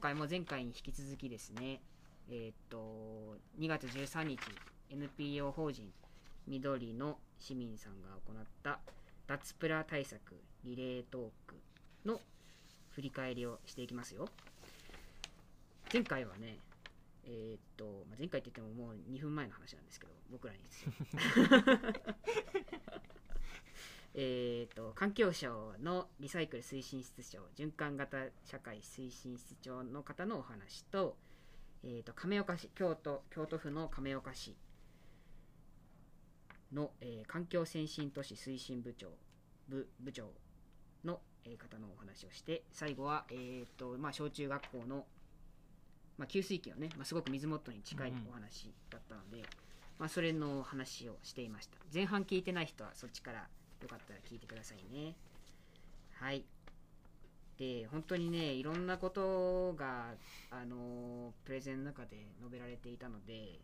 回も前回に引き続きですね、えーっと、2月13日、NPO 法人緑の市民さんが行った脱プラ対策リレートークの振り返りをしていきますよ。前回はね、えーっと、まあ前回って言ってももう2分前の話なんですけど、僕らに。えー、と環境省のリサイクル推進室長循環型社会推進室長の方のお話と,、えー、と亀岡市京都京都府の亀岡市の、えー環境先進都市推進部長部部長の、えー方のお話をして最後は、えーとまあ、小中学校の、まあ、給水器のね、まあ、すごく水元に近いお話だったので、まあ、それの話をしていました。前半聞いてない人はそっちからよかったら聞いてくださいね。はい。で本当にねいろんなことがあのプレゼンの中で述べられていたので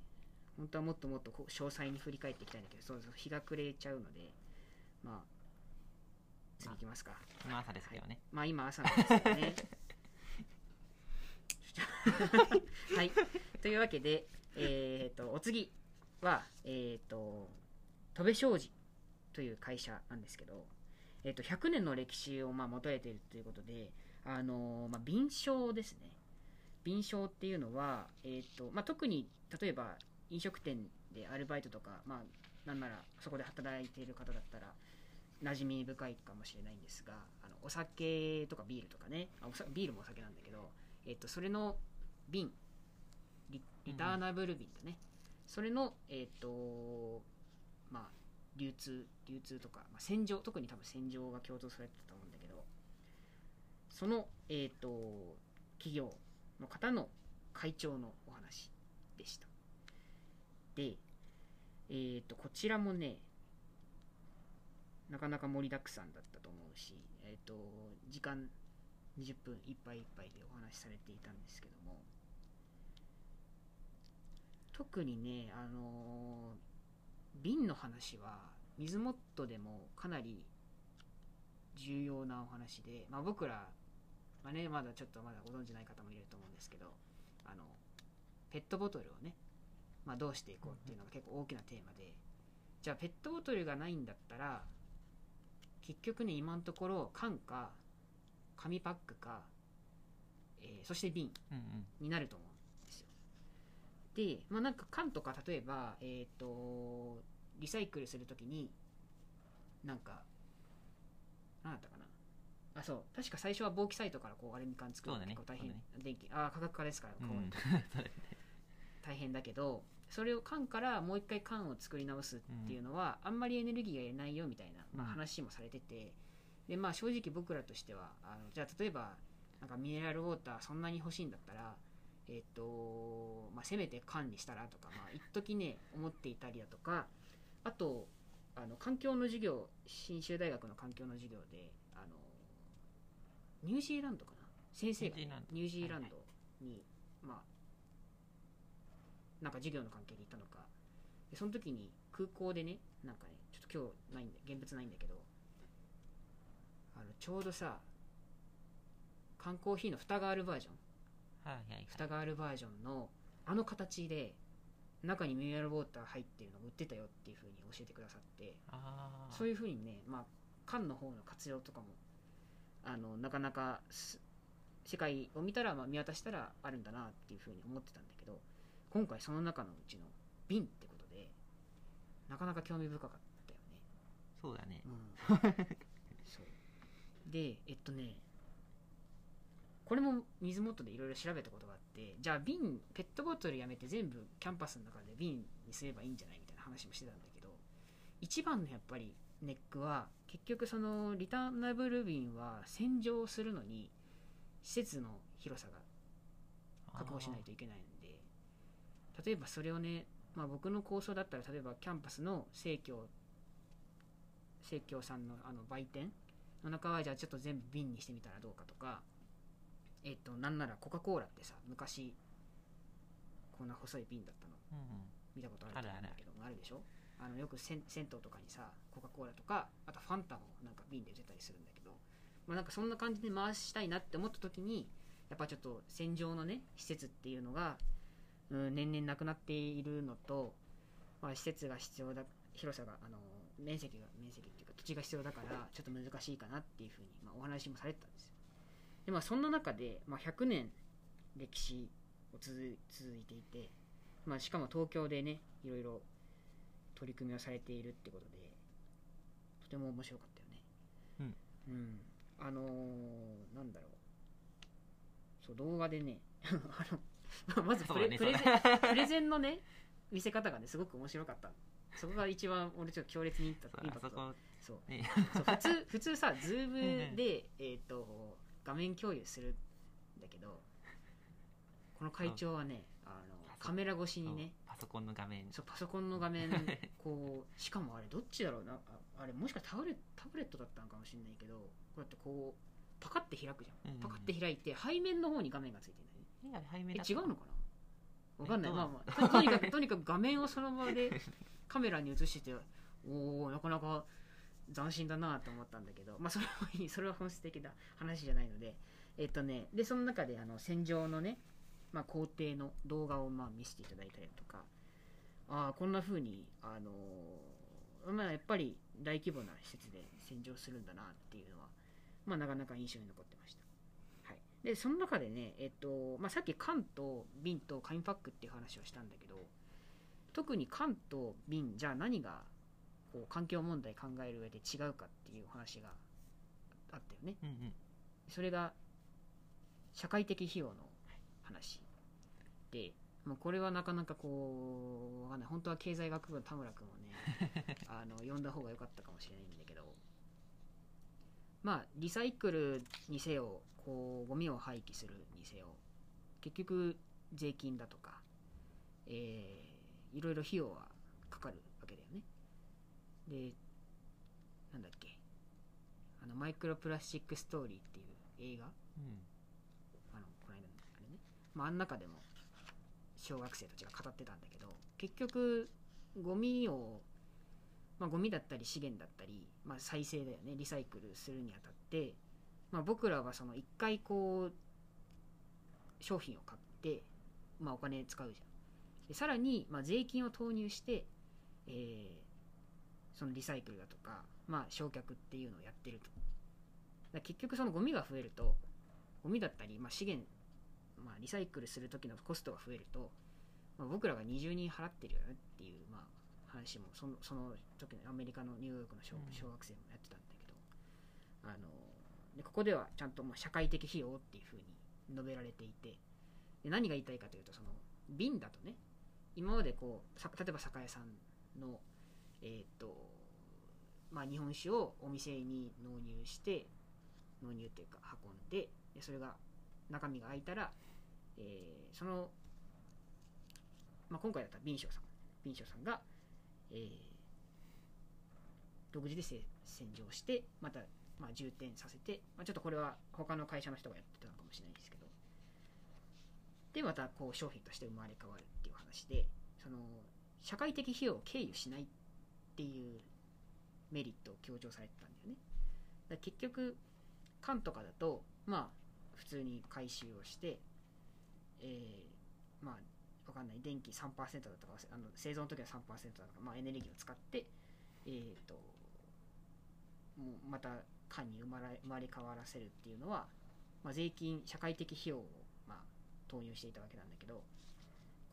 本当はもっともっと詳細に振り返っていきたいんだけどそうそう日が暮れちゃうのでまあ次行きますか。今朝ですけどね、まあ今朝なんですけどね。はい。というわけで、えっ、と、お次は、えっ、と、戸部商事という会社なんですけど、えっ、と、100年の歴史をまあ求めているということで、あのまあ、便商ですね。便商っていうのは、えっ、と、まあ、特に、例えば、飲食店でアルバイトとか、まあ、なんならそこで働いている方だったら、馴染み深いかもしれないんですがあのお酒とかビールとかね。あおさビールもお酒なんだけど、えっとそれの瓶リリターナブル瓶だね、それのえっ、とまあ流通流通とか、まあ、洗浄特に多分洗浄が共同されてたと思うんだけどそのえっ、と企業の方の会長のお話でした。でえっ、とこちらもねなかなか盛りだくさんだったと思うし、えー、と時間20分いっぱいいっぱいでお話しされていたんですけども特にね、あのー瓶の話は水モットでもかなり重要なお話で、まあ、僕ら、まあね、まだちょっとまだご存じない方もいると思うんですけどあのペットボトルをね、まあ、どうしていこうっていうのが結構大きなテーマでじゃあペットボトルがないんだったら結局ね今のところ缶か紙パックか、えーそして瓶になると思う。んですよでまあなんか缶とか例えばえっ、とリサイクルするときになんか何だったかな。あそう。確か最初はボーキサイトからこうアルミ缶作るの。結構大変、そう電気。ああ価格化ですから、こう。うん大変だけどそれを缶からもう一回缶を作り直すっていうのは、あんまりエネルギーがいらないよみたいな、まあ、うん。話もされてて、でまあ正直僕らとしてはあのじゃあ例えばなんかミネラルウォーターそんなに欲しいんだったらえっ、とまあせめて缶にしたらとかまあ一時ね思っていたりだとかあとあの環境の授業信州大学の環境の授業であのニュージーランドかな？先生がね、ニュージーランド。に、まあなんか授業の関係で行ったのか。でその時に空港でねなんかねちょっと今日ないんで現物ないんだけどあのちょうどさ缶コーヒーの蓋があるバージョンはいはいはい。蓋があるバージョンのあの形で中にミネラルウォーター入ってるのが売ってたよっていう風に教えてくださってああそういう風にね、まあ、缶の方の活用とかもあのなかなかす世界を見たら、まあ、見渡したらあるんだなっていう風に思ってたんだけど今回その中のうちの瓶ってことでなかなか興味深かったよね。そうだね。うん、そう。でえっとねこれも水元でいろいろ調べたことがあってじゃあ瓶ペットボトルやめて全部キャンパスの中で瓶にすればいいんじゃないみたいな話もしてたんだけど一番のやっぱりネックは結局そのリターナブル瓶は洗浄するのに施設の広さが確保しないといけないんで例えばそれをね、まあ、僕の構想だったら例えばキャンパスの生協生協さんのあの売店の中はじゃあちょっと全部瓶にしてみたらどうかとかえっ、となんならコカ・コーラってさ昔こんな細い瓶だったの。うんうん。見たことあると思うんだけどあるでしょ？あのよく銭銭湯とかにさコカ・コーラとかあとファンタもなんか瓶で売ってたりするんだけど、まあ、なんかそんな感じで回したいなって思った時にやっぱちょっと戦場のね施設っていうのが、うん、年々なくなっているのと、まあ、施設が必要だ広さがあの面積が面積っていうか土地が必要だからちょっと難しいかなっていうふうに、まあ、お話もされてたんですよでまあそんな中で、まあ、100年歴史を続い続いていて、まあ、しかも東京でねいろいろ取り組みをされているってことでとても面白かったよね。うん、あのーなんだろう。そう動画でね あの まずプレ,、ねプレゼン プレゼンのね見せ方がねすごく面白かった。そこが一番俺ちょっと強烈にインパクト。あそうね。そう。普通普通さズーうんムで、えー、と画面共有するんだけどこの会長はねあのカメラ越しにねパソコンの画面。そうパソコンの画面 こうしかもあれどっちだろうな？ああれもしかしたらタブレタブレットだったのかもしれないけどこうやってこうパカって開くじゃん、うんうんパカって開いて背面の方に画面がついてるんだよねえあれ背面え違うのかな？わかんない。まあまあととにかくとにかく画面をそのままでカメラに映してておおなかなか斬新だなと思ったんだけどまあそれはいい それは本質的な話じゃないのでえっとねでその中であの戦場のね、まあ、工程の動画をまあ見せていただいたりとかああこんな風にあのーまあやっぱり大規模な施設で戦場するんだなっていうのはまあなかなか印象に残ってました。はい、でその中でね、えっとまあ、さっき缶と瓶と紙パックっていう話をしたんだけど特に缶と瓶じゃあ何がこう環境問題考える上で違うかっていうお話があったよね。うんうん。それが社会的費用の話。でもうこれはなかなかこうわかんない。本当は経済学部の田村君をね あの呼んだ方が良かったかもしれないんだけど。まあリサイクルにせよこうゴミを廃棄するにせよ結局税金だとか、えーいろいろ費用はかかるわけだよねでなんだっけ。あのマイクロプラスチックストーリーっていう映画。うん。あのこの間のあれね、まあ、あん中でも小学生たちが語ってたんだけど結局ゴミを、まあ、ゴミだったり資源だったり、まあ、再生だよね。リサイクルするにあたって、まあ、僕らはその一回こう商品を買って、まあ、お金使うじゃん。でさらに、まあ、税金を投入して、えーそのリサイクルだとか、まあ、焼却っていうのをやってると。だ結局そのゴミが増えるとゴミだったり、まあ、資源、まあ、リサイクルする時のコストが増えると、まあ、僕らが二重に払ってるよねっていう、まあ、話もそのその時のアメリカのニューヨークの小うん。小学生もやってたんだけど、あのでここではちゃんとまあ社会的費用っていうふうに述べられていてで何が言いたいかというとその瓶だとね今までこうさ例えば酒屋さんのえっ、とまあ日本酒をお店に納入して納入っていうか運んででそれが中身が開いたら、えーその、まあ、今回だったら瓶匠さん瓶匠さんが、えー独自で洗浄してまた、まあ、充填させて、まあ、ちょっとこれは他の会社の人がやってたのかもしれないですけど。でまたこう商品として生まれ変わるっていう話でその社会的費用を経由しないってっていうメリットを強調されてたんだよね。だ結局缶とかだとまあ普通に回収をしてえーまあわかんない。電気3%だとかあの製造の時は3%だとか、まあ、エネルギーを使ってえー、ともうまた缶に生まれ生まれ変わらせるっていうのは、まあ、税金社会的費用を、まあ、投入していたわけなんだけど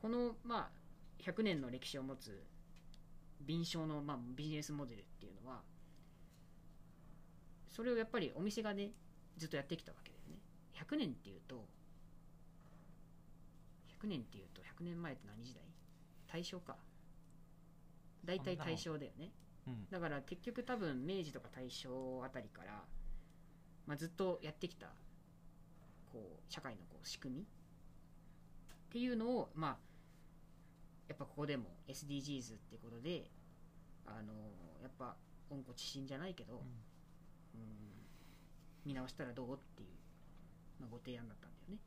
この、まあ、100年の歴史を持つ瓶商の、まあ、ビジネスモデルっていうのはそれをやっぱりお店がねずっとやってきたわけだよね。100年っていうと100年っていうと100年前って何時代？大正か。大体大正だよね。うん。だから結局多分明治とか大正あたりから、まあ、ずっとやってきたこう社会のこう仕組みっていうのをまあやっぱここでも SDGs ってことであのやっぱ温故知新じゃないけど、うん、見直したらどうっていう、まあ、ご提案だったんだよね。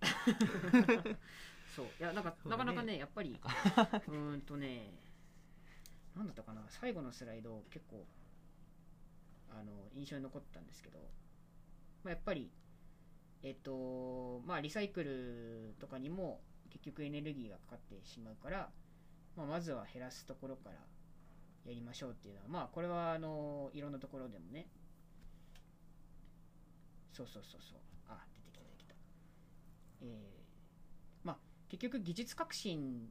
そう。いやなんかなかなかねやっぱり うーんとねなんだったかな最後のスライド結構あの印象に残ったんですけど、まあ、やっぱりえっとまあリサイクルとかにも結局エネルギーがかかってしまうから、まあ、まずは減らすところからやりましょうっていうのはまあこれはあのいろんなところでもね。そうそうそうそう。あ出てきた出てきた。えーまあ結局技術革新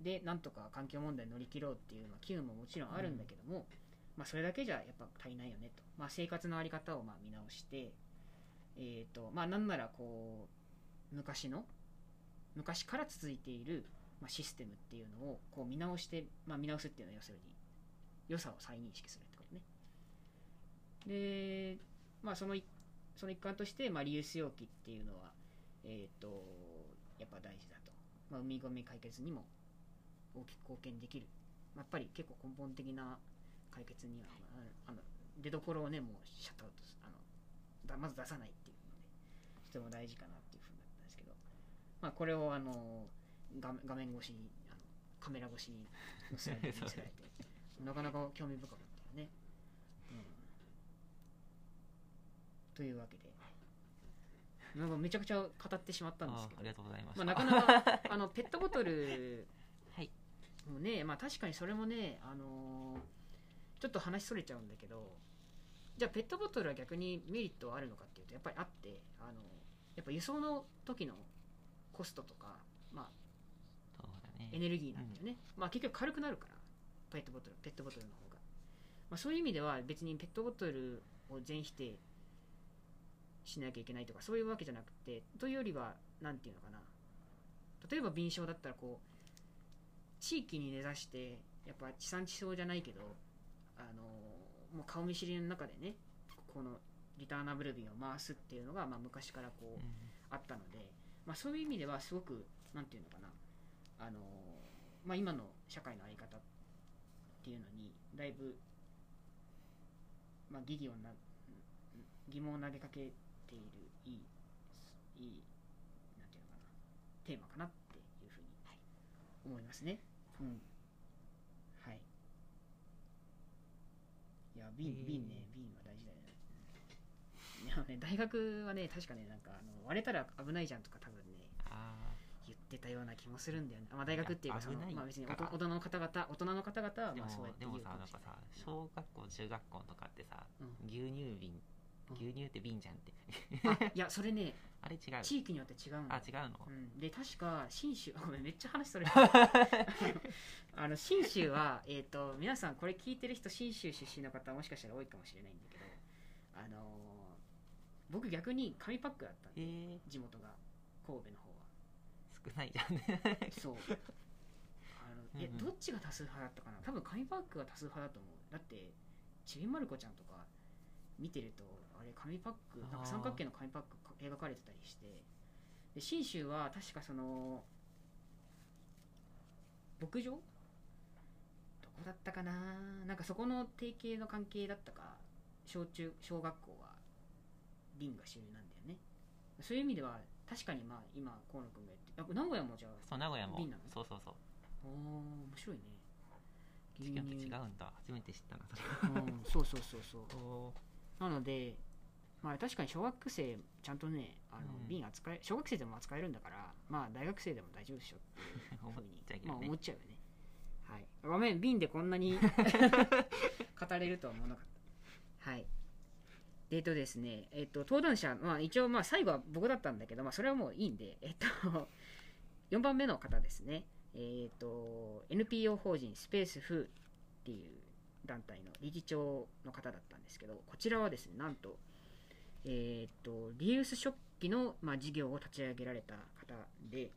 でなんとか環境問題乗り切ろうっていう、まあ、機運ももちろんあるんだけども、まあ、それだけじゃやっぱ足りないよねと、まあ、生活の在り方をまあ見直してえーとまあ、なんならこう昔の昔から続いている、まあ、システムっていうのをこう見直して、まあ、見直すっていうのは要するに良さを再認識するってことね。で、まあ、そのその一環として、まあ、リユース容器っていうのはえっ、とやっぱ大事だと、まあ、海ゴミ解決にも大きく貢献できる、やっぱり結構根本的な解決にはまああの出どころをねもうシャットアウトあのまず出さないっていうのでとても大事かなっまあ、これをあの画画面越しにあのカメラ越しに載せられて見せられてなかなか興味深かったよね、うん、というわけで。なんかめちゃくちゃ語ってしまったんですけど。あありがとうございましまあ、た。なかなか あのペットボトルはい。もね、まあ、確かにそれもね、あのーちょっと話それちゃうんだけどじゃあペットボトルは逆にメリットはあるのかっていうとやっぱりあってあのやっぱ輸送の時のコストとか、まあ、ね。エネルギーなんだよね、まあ、結局軽くなるからペットボトルペットボトルの方が、まあ、そういう意味では別にペットボトルを全否定しなきゃいけないとかそういうわけじゃなくてというよりは何ていうのかな。例えば敏捷だったらこう地域に根ざしてやっぱ地産地消じゃないけどあのもう顔見知りの中でねこのリターナブル瓶を回すっていうのが、まあ、昔からこう、うん。あったので、まあ、そういう意味ではすごくなんていうのかな。あの、まあ、今の社会の在り方っていうのにだいぶ、まあ、疑義をな疑問を投げかけているいいいいなんていうのかな。テーマかなっていうふうに思いますね。うん。はい。いや瓶えー。瓶ねいやね大学はね確かねなんかあの割れたら危ないじゃんとか多分ねあ言ってたような気もするんだよね、あまあ、大学っていうかそのまあ、別に大人の方々大人の方々はまあそうやってでもさなんかさ小学校中学校とかってさうん。牛乳瓶うん。牛乳って瓶じゃんって。あいやそれね あれ違う？地域によって違うの。あ違うの？う。ん、で確か信州あ ごめんめっちゃ話それ。あの信州は、えー、と皆さんこれ聞いてる人信州出身の方もしかしたら多いかもしれないんだけどあのー僕逆に紙パックだったんでえー、地元が神戸の方は。少ないじゃんね。そう。あのえうんうん。どっちが多数派だったかな？多分紙パックが多数派だと思う。だってちびまる子ちゃんとか見てるとあれ紙パックなんか三角形の紙パックか描かれてたりして。で信州は確かその牧場？どこだったかな？なんかそこの提携の関係だったか？小中小学校は瓶が主流なんだよね。そういう意味では確かにまあ今河野君が言ってあ名古屋もじゃあそう名古屋も。瓶なのそうそうそう。おー面白いね。牛違う乳違うんだ。初めて知ったなそれ。うん、そうそうそうそう。おなのでまあ確かに小学生ちゃんとねあの、うん。瓶扱え小学生でも扱えるんだからまあ大学生でも大丈夫でしょっていう ふうにねまあ思っちゃうよね。はい。ごめん瓶でこんなに 語れるとは思わなかった。はい。でえっとですね、えっと、登壇者、まあ、一応、まあ、最後は僕だったんだけど、まあ、それはもういいんで、えっと、4番目の方ですね、えっと、NPO 法人スペースフーっていう団体の理事長の方だったんですけど、こちらはですね、なんと、えっと、リユース食器の、まあ、事業を立ち上げられた方で、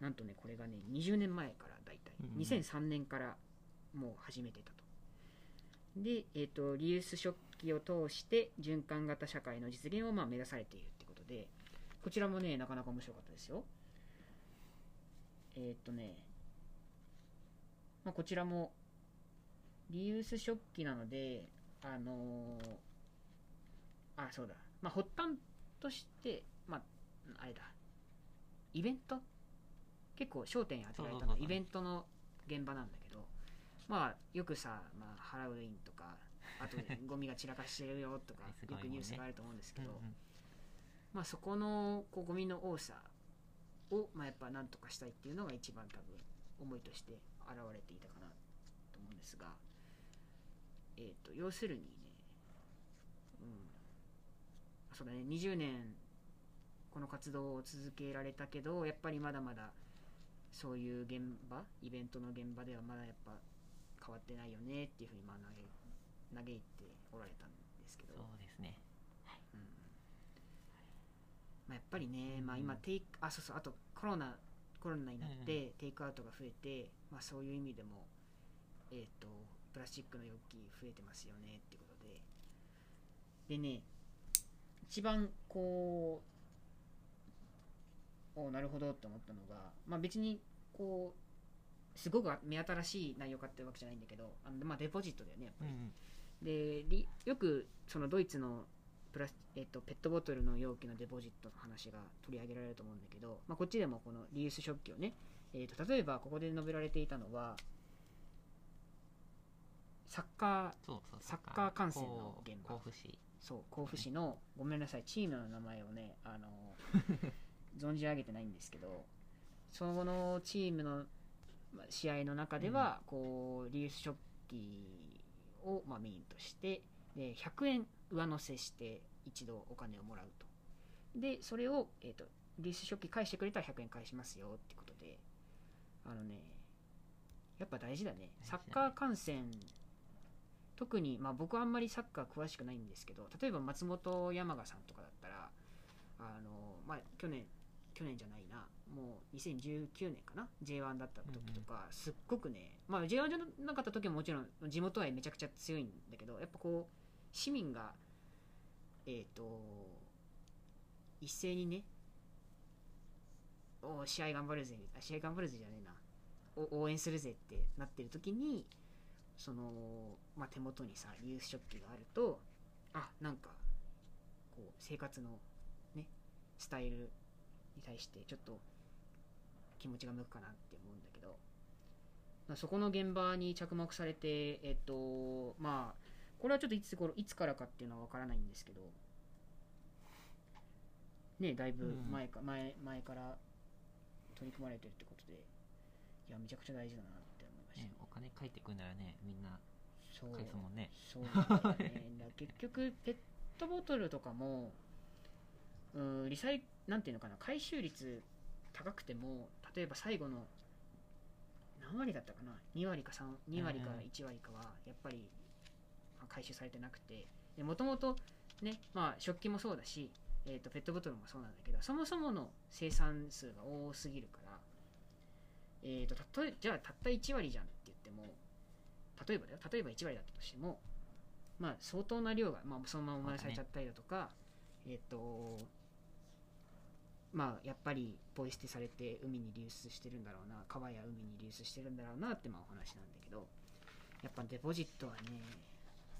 なんとね、これがね、20年前から大体、うん2003年からもう始めてたと。で、えー、とリユース食器を通して循環型社会の実現をまあ目指されているってことでこちらもねなかなか面白かったですよ。えっ、とね、まあ、こちらもリユース食器なのであのーあそうだ。まあ発端としてまああれだ。イベント？結構焦点当てられたのイベントの現場なんだけどまあよくさ、まあ、ハロウィンとかあとゴミが散らかしてるよとか よくニュースがあると思うんですけど、うんうん。まあ、そこのこうゴミの多さを、まあ、やっぱなんとかしたいっていうのが一番多分思いとして現れていたかなと思うんですが、えー、と要するにね、うん、そうだね20年この活動を続けられたけどやっぱりまだまだそういう現場イベントの現場ではまだやっぱ変わってないよねっていうふうにまあ嘆嘆いておられたんですけど、そうですね。うん。まあ、やっぱりね、まあ、今テイクあそうそうあとコロナコロナになってテイクアウトが増えて、まあ、そういう意味でも、えー、とプラスチックの容器増えてますよねってことで。でね一番こうおなるほどって思ったのが、まあ、別にこうすごく目新しい内容かっていうわけじゃないんだけどあの、まあ、デポジットだよねやっぱり、うんうん。でりよくそのドイツのプラス、えっと、ペットボトルの容器のデポジットの話が取り上げられると思うんだけど、まあ、こっちでもこのリユース食器をね、えっと例えばここで述べられていたのはサッカーそうそうサッカー。観戦の現場。甲府市。そう甲府市のごめんなさいチームの名前をねあの 存じ上げてないんですけどその後のチームのまあ試合の中では、こうリユース食器を、まあ、メインとしてで100円上乗せして一度お金をもらうと。でそれを、えー、とリユース食器返してくれたら100円返しますよってことで。あのねやっぱ大事だね。サッカー観戦特に、まあ、僕はあんまりサッカー詳しくないんですけど例えば松本山雅さんとかだったらあの、まあ、去年去年じゃないなもう2019年かな？J1 だった時とか、すっごくね、まあ、J1 じゃなかった時ももちろん地元愛めちゃくちゃ強いんだけどやっぱこう市民がえっ、と一斉にねおー試合頑張るぜあ試合頑張るぜじゃねえな。お応援するぜってなってる時にその、まあ、手元にさリユース食器があるとあなんかこう生活のねスタイルに対してちょっと気持ちが向くかなって思うんだけど、まあ、そこの現場に着目されてえっとまあこれはちょっといつ頃いつからかっていうのは分からないんですけど。ねだいぶ前か、前前から取り組まれてるってことで。いやめちゃくちゃ大事だなって思いました。ね、お金返ってくるならね。みんな。そう。返すもんね。そうなんだよね。だ 結局ペットボトルとかもうんリサイなんていうのかな回収率高くても例えば最後の何割だったかな？2割か32割かうんうん。1割かはやっぱりまあ回収されてなくて。もともとねまあ食器もそうだし、えー、とペットボトルもそうなんだけどそもそもの生産数が多すぎるからえー、とたとえじゃあたった1割じゃんって言っても例えばだよ。例えば1割だったとしてもまあ相当な量が、まあ、そのまま燃やされちゃったりだとか、えっ、とまあやっぱりポイ捨てされて海に流出してるんだろうな川や海に流出してるんだろうなってまあお話なんだけどやっぱデポジットはね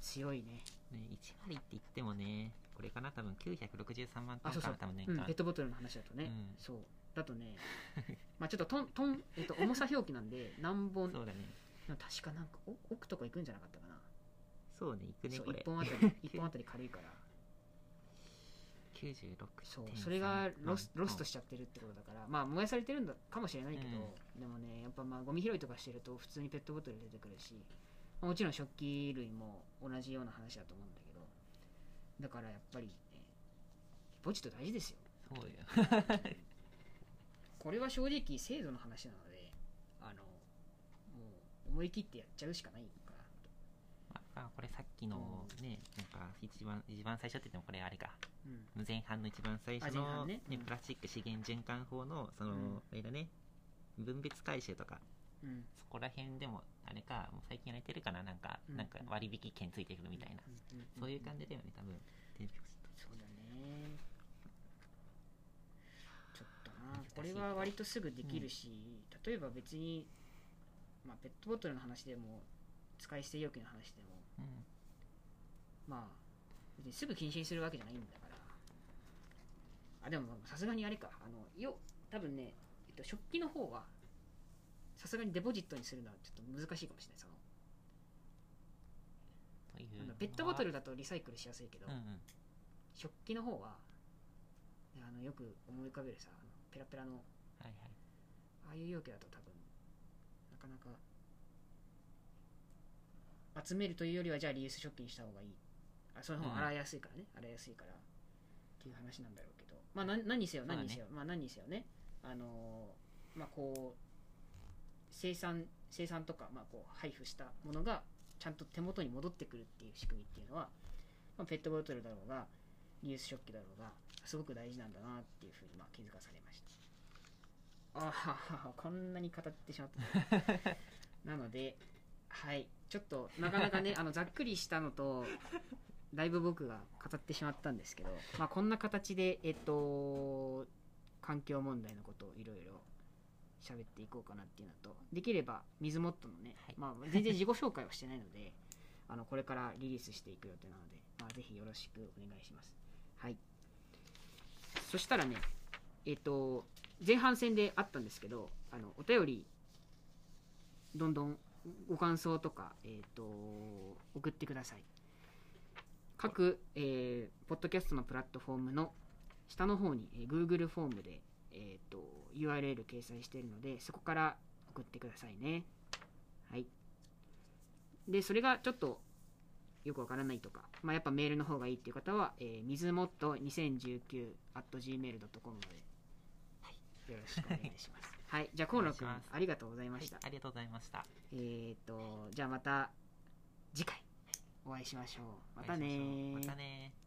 強いね。ね1割って言ってもねこれかな多分963万あそうそう。な多分年間。うん、ペットボトルの話だとね、うん。そう。だとね まあちょっとトントン、えっと、重さ表記なんで何本そうだね。確かなんかお奥とか行くんじゃなかったかな。そうねいくねこれ。1本あたり一本あたり軽いから。96.3そうそれがロスロストししちゃってるってことだからまあ燃やされてるんだかもしれないけど、でもねやっぱまあゴミ拾いとかしてると普通にペットボトル出てくるしまあもちろん食器類も同じような話だと思うんだけどだからやっぱり、ね、デポジット大事ですよ。そうよ。これは正直制度の話なのであのもう思い切ってやっちゃうしかないあこれさっきのねなんか一番一番最初って言ってもこれあれか。うん。前半の一番最初の、半ね。うん。プラスチック資源循環法のその、うん。あれだね分別回収とか。うん。そこら辺でもあれかもう最近やれてるかななんか、うん。なんか割引券ついてくるみたいな、そういう感じだよね多分。そうだね。ちょっとな。これは割とすぐできるし、例えば別に、まあ、ペットボトルの話でも使い捨て容器の話でも。うん。まあ別にすぐ禁止にするわけじゃないんだから。あでもさすがにあれか。あのよ多分ね、えっと、食器の方はさすがにデポジットにするのはちょっと難しいかもしれないその。あのペットボトルだとリサイクルしやすいけど、うんうん。食器の方はあのよく思い浮かべるさペラペラのはいはい。ああいう容器だと多分なかなか集めるというよりはじゃあリユース食器にした方がいい。あその方が洗いやすいからね、洗いやすいから。っていう話なんだろうけど。まあ何何にせよ何にせよ、まあ何にせよね。あのーまあこう生産生産とか、まあ、こう配布したものがちゃんと手元に戻ってくるっていう仕組みっていうのは、まあ、ペットボトルだろうがリユース食器だろうがすごく大事なんだなっていうふうにまあ気づかされました。あははこんなに語ってしまった。なのではいちょっとなかなかねあのざっくりしたのとだいぶ僕が語ってしまったんですけど、まあ、こんな形でえっと環境問題のことをいろいろ喋っていこうかなっていうのとできれば水モットのね、はい。まあ、全然自己紹介はしてないので あのこれからリリースしていく予定なので、まあ、ぜひよろしくお願いします。はい。そしたらねえっ、と前半戦であったんですけどあのお便りどんどんご感想とか、えー、と送ってください。各、えーポッドキャストのプラットフォームの下の方に、えー Google フォームで、えー、と URL 掲載しているのでそこから送ってくださいね。はい。でそれがちょっとよくわからないとか、まあ、やっぱメールの方がいいっていう方は、えー、水もっと 2019.gmail.com まで、はい、よろしくお願いします。はいじゃあ河野くんお願いします。ありがとうございまはいした、ありがとうございました。えっ、とじゃあまた次回お会いしましょう。またねまたねー